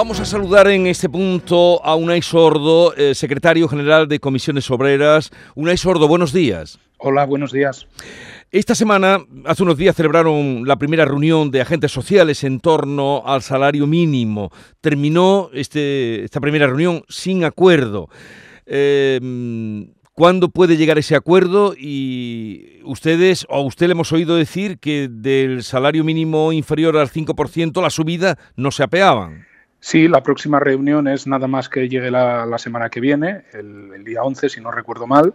Vamos a saludar en este punto a Unai Sordo, eh, secretario general de Comisiones Obreras. Unai Sordo, buenos días. Hola, buenos días. Esta semana, hace unos días, celebraron la primera reunión de agentes sociales en torno al salario mínimo. Terminó este, esta primera reunión sin acuerdo. Eh, ¿Cuándo puede llegar ese acuerdo? Y ustedes, o a usted le hemos oído decir que del salario mínimo inferior al 5% la subida no se apeaban. Sí, la próxima reunión es nada más que llegue la, semana que viene, el, día 11, si no recuerdo mal,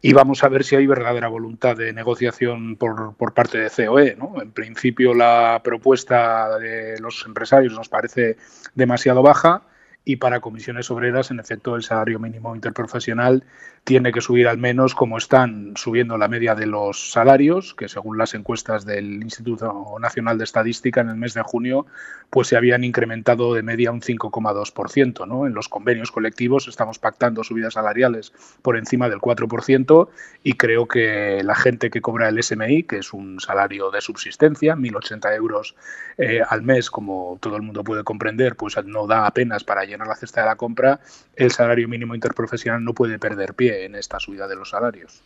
y vamos a ver si hay verdadera voluntad de negociación por, por parte de COE. ¿no? En principio, la propuesta de los empresarios nos parece demasiado baja y para comisiones obreras, en efecto, el salario mínimo interprofesional tiene que subir al menos como están subiendo la media de los salarios, que según las encuestas del Instituto Nacional de Estadística en el mes de junio, pues se habían incrementado de media un 5,2%. ¿no? En los convenios colectivos estamos pactando subidas salariales por encima del 4% y creo que la gente que cobra el SMI, que es un salario de subsistencia, 1.080 euros eh, al mes, como todo el mundo puede comprender, pues no da apenas para llenar la cesta de la compra, el salario mínimo interprofesional no puede perder pie en esta subida de los salarios.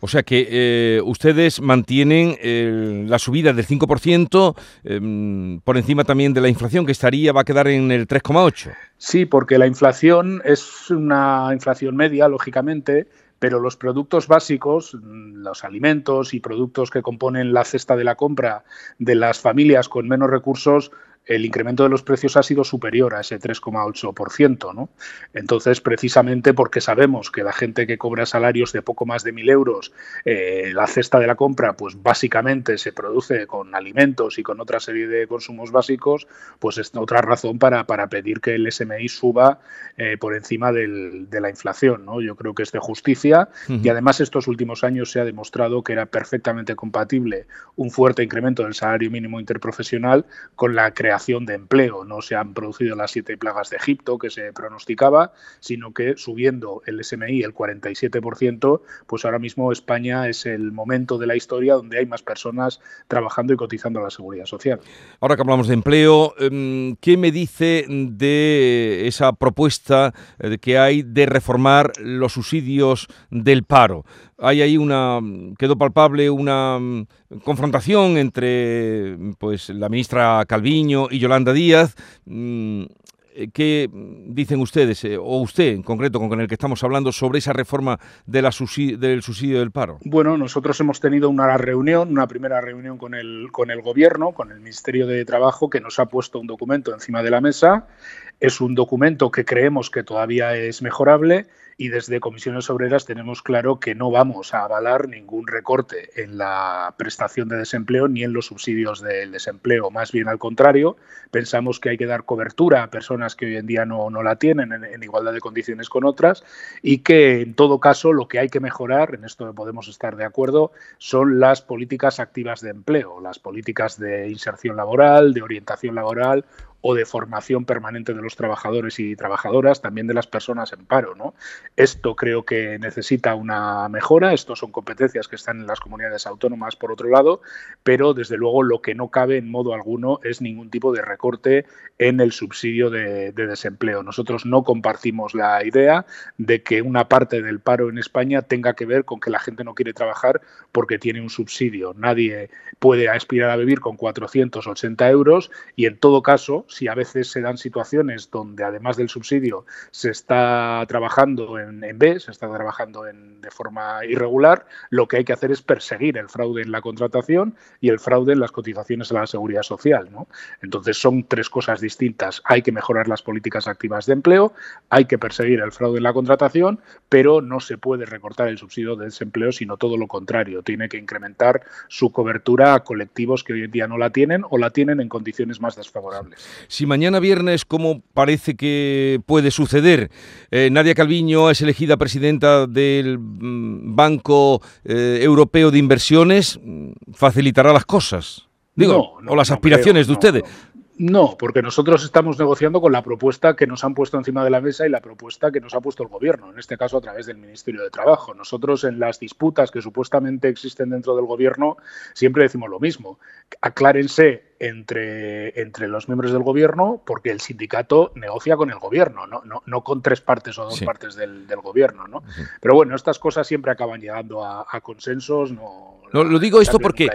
O sea que eh, ustedes mantienen eh, la subida del 5% em, por encima también de la inflación, que estaría, va a quedar en el 3,8%. Sí, porque la inflación es una inflación media, lógicamente, pero los productos básicos, los alimentos y productos que componen la cesta de la compra de las familias con menos recursos el incremento de los precios ha sido superior a ese 3,8%. ¿no? Entonces, precisamente porque sabemos que la gente que cobra salarios de poco más de 1.000 euros, eh, la cesta de la compra, pues básicamente se produce con alimentos y con otra serie de consumos básicos, pues es otra razón para, para pedir que el SMI suba eh, por encima del, de la inflación. ¿no? Yo creo que es de justicia y además estos últimos años se ha demostrado que era perfectamente compatible un fuerte incremento del salario mínimo interprofesional con la creación de empleo. No se han producido las siete plagas de Egipto que se pronosticaba, sino que subiendo el SMI el 47%, pues ahora mismo España es el momento de la historia donde hay más personas trabajando y cotizando a la seguridad social. Ahora que hablamos de empleo, em, ¿qué me dice de esa propuesta eh, que hay de reformar los subsidios del paro? Hay ahí una quedó palpable una mm, confrontación entre pues la ministra Calviño y Yolanda Díaz mm, ¿Qué dicen ustedes, eh, o usted en concreto, con el que estamos hablando, sobre esa reforma del subsidio del paro? Bueno, nosotros hemos tenido una reunión, una primera reunión con el, con el Gobierno, con el Ministerio de Trabajo, que nos ha puesto un documento encima de la mesa. Es un documento que creemos que todavía es mejorable y desde Comisiones Obreras tenemos claro que no vamos a avalar ningún recorte en la prestación de desempleo ni en los subsidios del desempleo. Más bien al contrario, pensamos que hay que dar cobertura a personas que hoy en día no, no la tienen en, igualdad de condiciones con otras y que en todo caso lo que hay que mejorar, en esto podemos estar de acuerdo, son las políticas activas de empleo, las políticas de inserción laboral, de orientación laboral o de formación permanente de los trabajadores y trabajadoras, también de las personas en paro. ¿no? Esto creo que necesita una mejora, estos son competencias que están en las comunidades autónomas por otro lado, pero desde luego lo que no cabe en modo alguno es ningún tipo de recorte en el subsidio de, desempleo. Nosotros no compartimos la idea de que una parte del paro en España tenga que ver con que la gente no quiere trabajar porque tiene un subsidio. Nadie puede aspirar a vivir con 480 euros y en todo caso, si a veces se dan situaciones donde además del subsidio se está trabajando en, B, se está trabajando en, de forma irregular, lo que hay que hacer es perseguir el fraude en la contratación y el fraude en las cotizaciones a la seguridad social. ¿no? Entonces son tres cosas distintas. Hay que mejorar las políticas activas de empleo, hay que perseguir el fraude en la contratación, pero no se puede recortar el subsidio de desempleo, sino todo lo contrario. Tiene que incrementar su cobertura a colectivos que hoy en día no la tienen o la tienen en condiciones más desfavorables. Si mañana viernes, como parece que puede suceder, eh, Nadia Calviño es elegida presidenta del mm, Banco eh, Europeo de Inversiones, mm, facilitará las cosas. Digo, o las aspiraciones de ustedes. No, porque nosotros estamos negociando con la propuesta que nos han puesto encima de la mesa y la propuesta que nos ha puesto el Gobierno, en este caso a través del Ministerio de Trabajo. Nosotros en las disputas que supuestamente existen dentro del Gobierno siempre decimos lo mismo. Aclárense entre, entre los miembros del Gobierno porque el sindicato negocia con el Gobierno, no, no, con tres partes o dos partes del, Gobierno. ¿no? Pero bueno, estas cosas siempre acaban llegando a, consensos. No, lo digo esto porque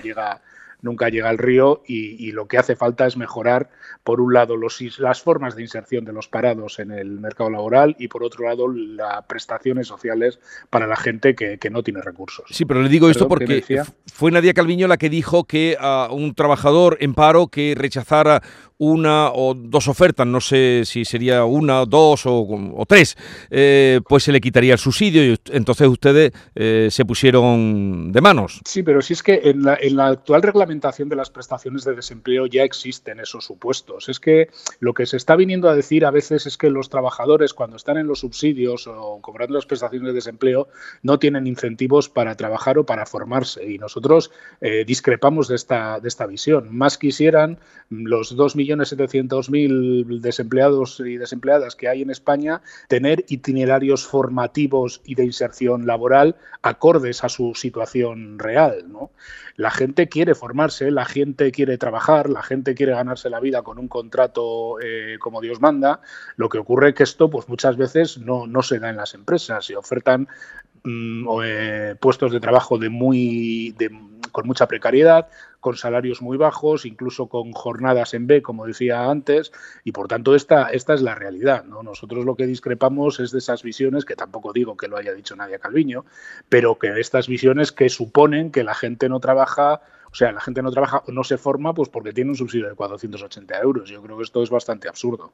nunca llega al río y, lo que hace falta es mejorar, por un lado, los, las formas de inserción de los parados en el mercado laboral y, por otro lado, las prestaciones sociales para la gente que, no tiene recursos. Sí, pero le digo esto porque fue Nadia Calviño la que dijo que a un trabajador en paro que rechazara una o dos ofertas, no sé si sería una, dos o, tres, eh, pues se le quitaría el subsidio y entonces ustedes eh, se pusieron de manos. Sí, pero si es que en la, en la actual reglamentación de las prestaciones de desempleo ya existen esos supuestos. Es que lo que se está viniendo a decir a veces es que los trabajadores cuando están en los subsidios o cobrando las prestaciones de desempleo no tienen incentivos para trabajar o para formarse y nosotros eh, discrepamos de esta, de esta visión. Más quisieran los dos millones 1.700.000 desempleados y desempleadas que hay en España tener itinerarios formativos y de inserción laboral acordes a su situación real. ¿no? La gente quiere formarse, la gente quiere trabajar, la gente quiere ganarse la vida con un contrato eh, como Dios manda. Lo que ocurre es que esto pues, muchas veces no, no se da en las empresas. Se ofertan mm, eh, puestos de trabajo de muy, de, con mucha precariedad, con salarios muy bajos, incluso con jornadas en B, como decía antes, y por tanto esta, esta es la realidad. ¿no? Nosotros lo que discrepamos es de esas visiones, que tampoco digo que lo haya dicho Nadia Calviño, pero que estas visiones que suponen que la gente no trabaja o sea, la gente no trabaja o no se forma pues porque tiene un subsidio de 480 euros. Yo creo que esto es bastante absurdo.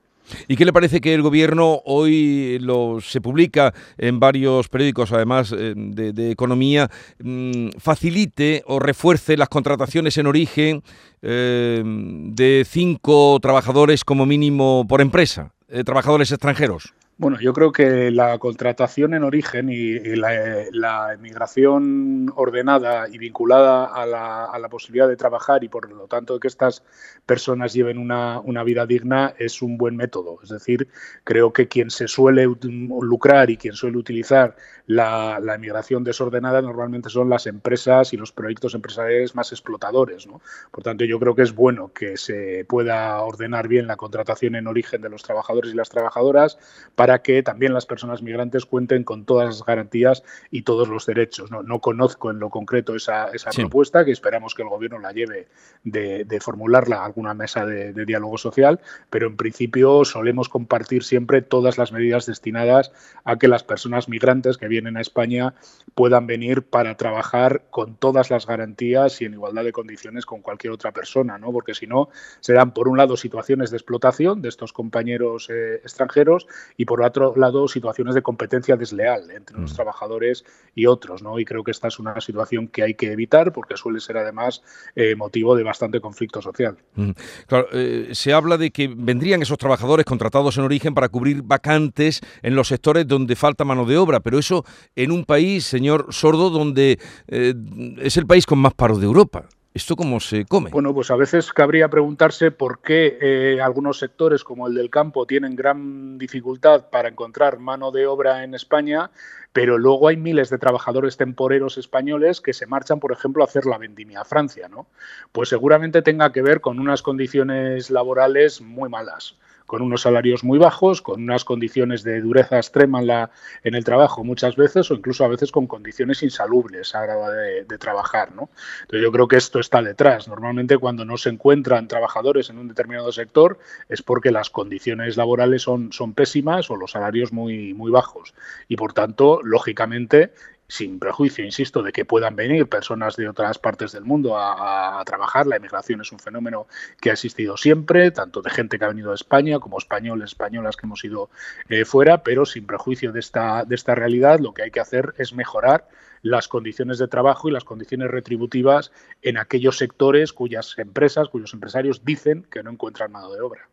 ¿Y qué le parece que el gobierno hoy lo, se publica en varios periódicos, además eh, de, economía, mm, facilite o refuerce las contrataciones en origen eh, de cinco trabajadores como mínimo por empresa, eh, trabajadores extranjeros? Bueno, yo creo que la contratación en origen y, la, emigración ordenada y vinculada a la, posibilidad de trabajar y por lo tanto que estas personas lleven una, vida digna es un buen método. Es decir, creo que quien se suele lucrar y quien suele utilizar la, emigración desordenada normalmente son las empresas y los proyectos empresariales más explotadores. Por tanto, yo creo que es bueno que se pueda ordenar bien la contratación en origen de los trabajadores y las trabajadoras para que también las personas migrantes cuenten con todas las garantías y todos los derechos. No, conozco en lo concreto esa, propuesta, que esperamos que el Gobierno la lleve de, formularla a alguna mesa de, diálogo social, pero en principio solemos compartir siempre todas las medidas destinadas a que las personas migrantes que vienen a España puedan venir para trabajar con todas las garantías y en igualdad de condiciones con cualquier otra persona, ¿no? porque si no, serán por un lado situaciones de explotación de estos compañeros eh, extranjeros y por por otro lado, situaciones de competencia desleal entre los mm. trabajadores y otros, ¿no? Y creo que esta es una situación que hay que evitar porque suele ser además eh, motivo de bastante conflicto social. Mm. Claro, eh, se habla de que vendrían esos trabajadores contratados en origen para cubrir vacantes en los sectores donde falta mano de obra, pero eso en un país, señor Sordo, donde eh, es el país con más paro de Europa. ¿Esto cómo se come? Bueno, pues a veces cabría preguntarse por qué eh, algunos sectores como el del campo tienen gran dificultad para encontrar mano de obra en España, pero luego hay miles de trabajadores temporeros españoles que se marchan, por ejemplo, a hacer la vendimia a Francia, ¿no? Pues seguramente tenga que ver con unas condiciones laborales muy malas con unos salarios muy bajos, con unas condiciones de dureza extrema en, la, en el trabajo muchas veces o incluso a veces con condiciones insalubres a la hora de, trabajar. ¿no? Entonces yo creo que esto está detrás. Normalmente cuando no se encuentran trabajadores en un determinado sector es porque las condiciones laborales son, son pésimas o los salarios muy, muy bajos. Y por tanto, lógicamente, sin prejuicio, insisto, de que puedan venir personas de otras partes del mundo a, trabajar. La emigración es un fenómeno que ha existido siempre, tanto de gente que ha venido a España como españoles, españolas que hemos ido eh, fuera, pero sin prejuicio de esta, de esta realidad, lo que hay que hacer es mejorar las condiciones de trabajo y las condiciones retributivas en aquellos sectores cuyas empresas, cuyos empresarios dicen que no encuentran mano de obra.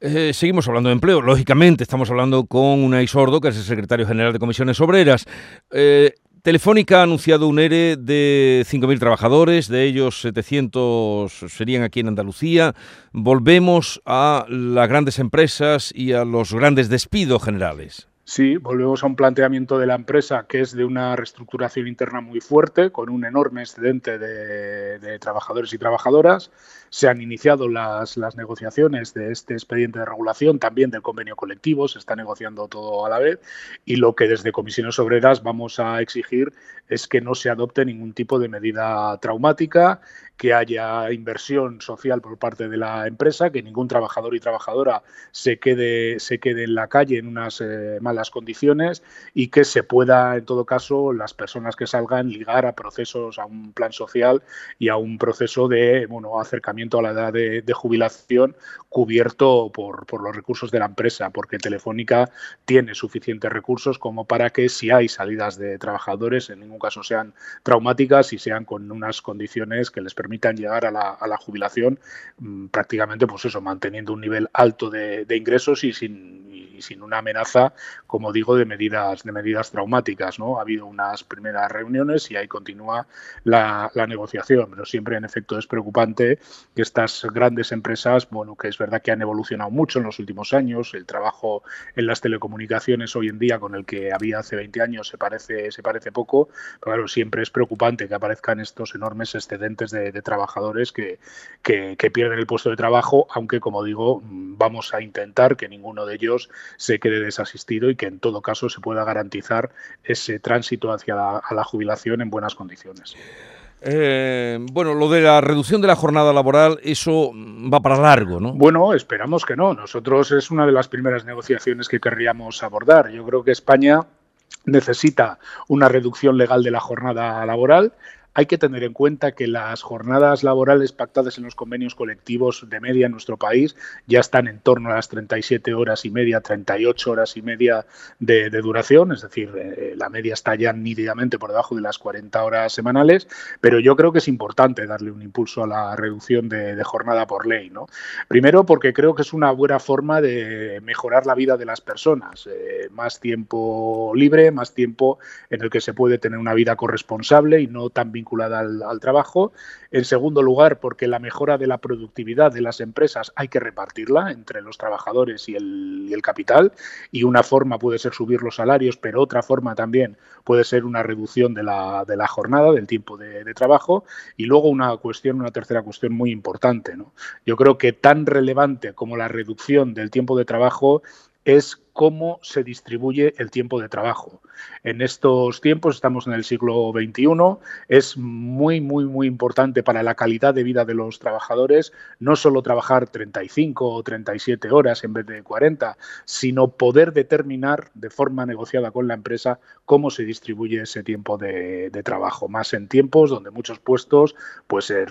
Eh, seguimos hablando de empleo. Lógicamente, estamos hablando con Unai Sordo, que es el secretario general de Comisiones Obreras. Eh, Telefónica ha anunciado un ERE de 5.000 trabajadores, de ellos 700 serían aquí en Andalucía. Volvemos a las grandes empresas y a los grandes despidos generales. Sí, volvemos a un planteamiento de la empresa que es de una reestructuración interna muy fuerte, con un enorme excedente de, trabajadores y trabajadoras. Se han iniciado las, negociaciones de este expediente de regulación, también del convenio colectivo, se está negociando todo a la vez. Y lo que desde Comisiones Obreras vamos a exigir es que no se adopte ningún tipo de medida traumática que haya inversión social por parte de la empresa, que ningún trabajador y trabajadora se quede, se quede en la calle en unas eh, condiciones y que se pueda, en todo caso, las personas que salgan ligar a procesos, a un plan social y a un proceso de bueno, acercamiento a la edad de, jubilación cubierto por, por los recursos de la empresa, porque Telefónica tiene suficientes recursos como para que si hay salidas de trabajadores, en ningún caso sean traumáticas y sean con unas condiciones que les permitan permitan llegar a la, jubilación mm, prácticamente, pues eso, manteniendo un nivel alto de, ingresos y sin, sin una amenaza, como digo, de medidas, de medidas traumáticas. ¿no? Ha habido unas primeras reuniones y ahí continúa la, negociación, pero siempre en efecto es preocupante que estas grandes empresas, bueno, que es verdad que han evolucionado mucho en los últimos años, el trabajo en las telecomunicaciones hoy en día con el que había hace 20 años se parece, se parece poco, pero claro, siempre es preocupante que aparezcan estos enormes excedentes de, trabajadores que, que, pierden el puesto de trabajo, aunque como digo, vamos a intentar que ninguno de ellos se quede desasistido y que en todo caso se pueda garantizar ese tránsito hacia la, la jubilación en buenas condiciones. Eh, bueno, lo de la reducción de la jornada laboral, eso va para largo, ¿no? Bueno, esperamos que no. Nosotros es una de las primeras negociaciones que querríamos abordar. Yo creo que España necesita una reducción legal de la jornada laboral hay que tener en cuenta que las jornadas laborales pactadas en los convenios colectivos de media en nuestro país ya están en torno a las 37 horas y media, 38 horas y media de, duración, es decir, eh, la media está ya nítidamente por debajo de las 40 horas semanales, pero yo creo que es importante darle un impulso a la reducción de, jornada por ley. ¿no? Primero porque creo que es una buena forma de mejorar la vida de las personas, eh, más tiempo libre, más tiempo en el que se puede tener una vida corresponsable y no tan al, trabajo. En segundo lugar, porque la mejora de la productividad de las empresas hay que repartirla entre los trabajadores y el, capital. Y una forma puede ser subir los salarios, pero otra forma también puede ser una reducción de la, de la jornada, del tiempo de, trabajo. Y luego una cuestión, una tercera cuestión muy importante. ¿no? Yo creo que tan relevante como la reducción del tiempo de trabajo es cómo se distribuye el tiempo de trabajo. En estos tiempos, estamos en el siglo XXI, es muy, muy, muy importante para la calidad de vida de los trabajadores no solo trabajar 35 o 37 horas en vez de 40, sino poder determinar de forma negociada con la empresa cómo se distribuye ese tiempo de, trabajo, más en tiempos donde muchos puestos pues, eh,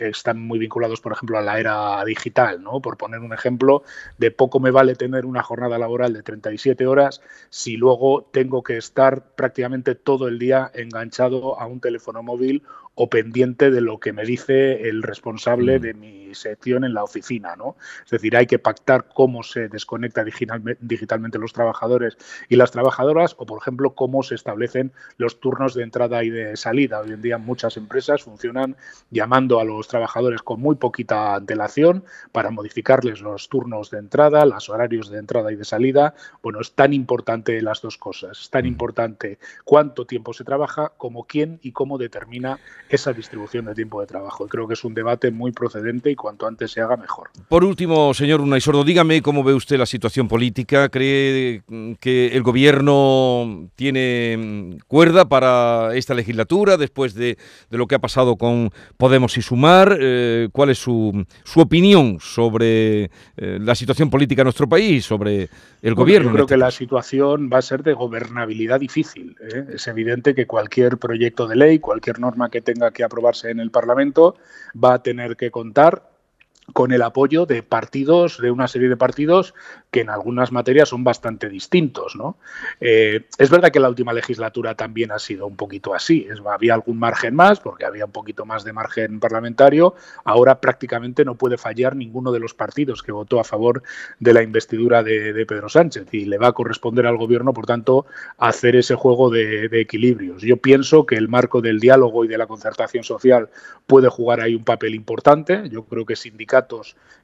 están muy vinculados, por ejemplo, a la era digital. ¿no? Por poner un ejemplo, de poco me vale tener una jornada laboral de 37 horas si luego tengo que estar prácticamente todo el día enganchado a un teléfono móvil o pendiente de lo que me dice el responsable mm. de mi sección en la oficina, ¿no? Es decir, hay que pactar cómo se desconecta digitalmente los trabajadores y las trabajadoras o, por ejemplo, cómo se establecen los turnos de entrada y de salida. Hoy en día muchas empresas funcionan llamando a los trabajadores con muy poquita antelación para modificarles los turnos de entrada, los horarios de entrada y de salida. Bueno, es tan importante las dos cosas. Es tan mm. importante cuánto tiempo se trabaja como quién y cómo determina esa distribución de tiempo de trabajo. creo que es un debate muy procedente y cuanto antes se haga mejor. Por último, señor Unaisordo, dígame cómo ve usted la situación política. ¿Cree que el gobierno tiene cuerda para esta legislatura después de, lo que ha pasado con Podemos y Sumar? Eh, ¿Cuál es su, su opinión sobre eh, la situación política en nuestro país, sobre el gobierno? Yo creo que la situación va a ser de gobernabilidad difícil. ¿eh? Es evidente que cualquier proyecto de ley, cualquier norma que tenga que aprobarse en el Parlamento va a tener que contar con el apoyo de partidos, de una serie de partidos que en algunas materias son bastante distintos. ¿no? Eh, es verdad que la última legislatura también ha sido un poquito así. Es, había algún margen más, porque había un poquito más de margen parlamentario. Ahora prácticamente no puede fallar ninguno de los partidos que votó a favor de la investidura de, Pedro Sánchez y le va a corresponder al gobierno, por tanto, hacer ese juego de, de equilibrios. Yo pienso que el marco del diálogo y de la concertación social puede jugar ahí un papel importante. Yo creo que sindicatos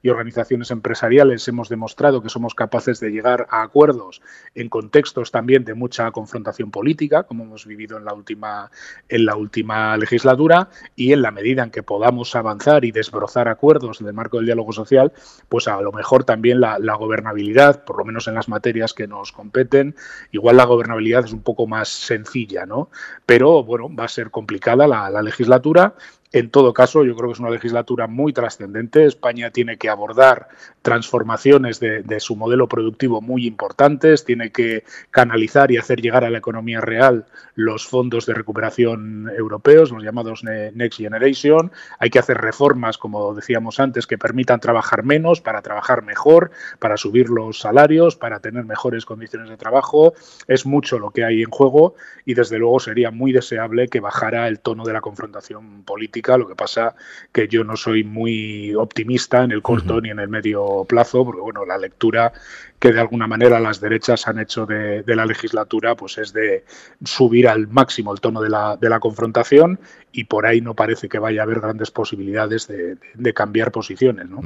y organizaciones empresariales hemos demostrado que somos capaces de llegar a acuerdos en contextos también de mucha confrontación política, como hemos vivido en la última, en la última legislatura, y en la medida en que podamos avanzar y desbrozar acuerdos en el marco del diálogo social, pues a lo mejor también la, gobernabilidad, por lo menos en las materias que nos competen, igual la gobernabilidad es un poco más sencilla, ¿no? Pero bueno, va a ser complicada la, la legislatura en todo caso, yo creo que es una legislatura muy trascendente. España tiene que abordar transformaciones de, su modelo productivo muy importantes, tiene que canalizar y hacer llegar a la economía real los fondos de recuperación europeos, los llamados Next Generation. Hay que hacer reformas, como decíamos antes, que permitan trabajar menos para trabajar mejor, para subir los salarios, para tener mejores condiciones de trabajo. Es mucho lo que hay en juego y desde luego sería muy deseable que bajara el tono de la confrontación política lo que pasa que yo no soy muy optimista en el corto ni en el medio plazo, porque bueno, la lectura que de alguna manera las derechas han hecho de, la legislatura, pues es de subir al máximo el tono de la, de la, confrontación y por ahí no parece que vaya a haber grandes posibilidades de, cambiar posiciones. ¿no?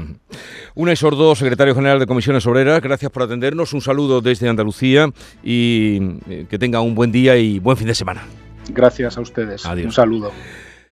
Una Sordo, secretario general de Comisiones Obreras, gracias por atendernos, un saludo desde Andalucía y eh, que tenga un buen día y buen fin de semana. Gracias a ustedes. Un saludo.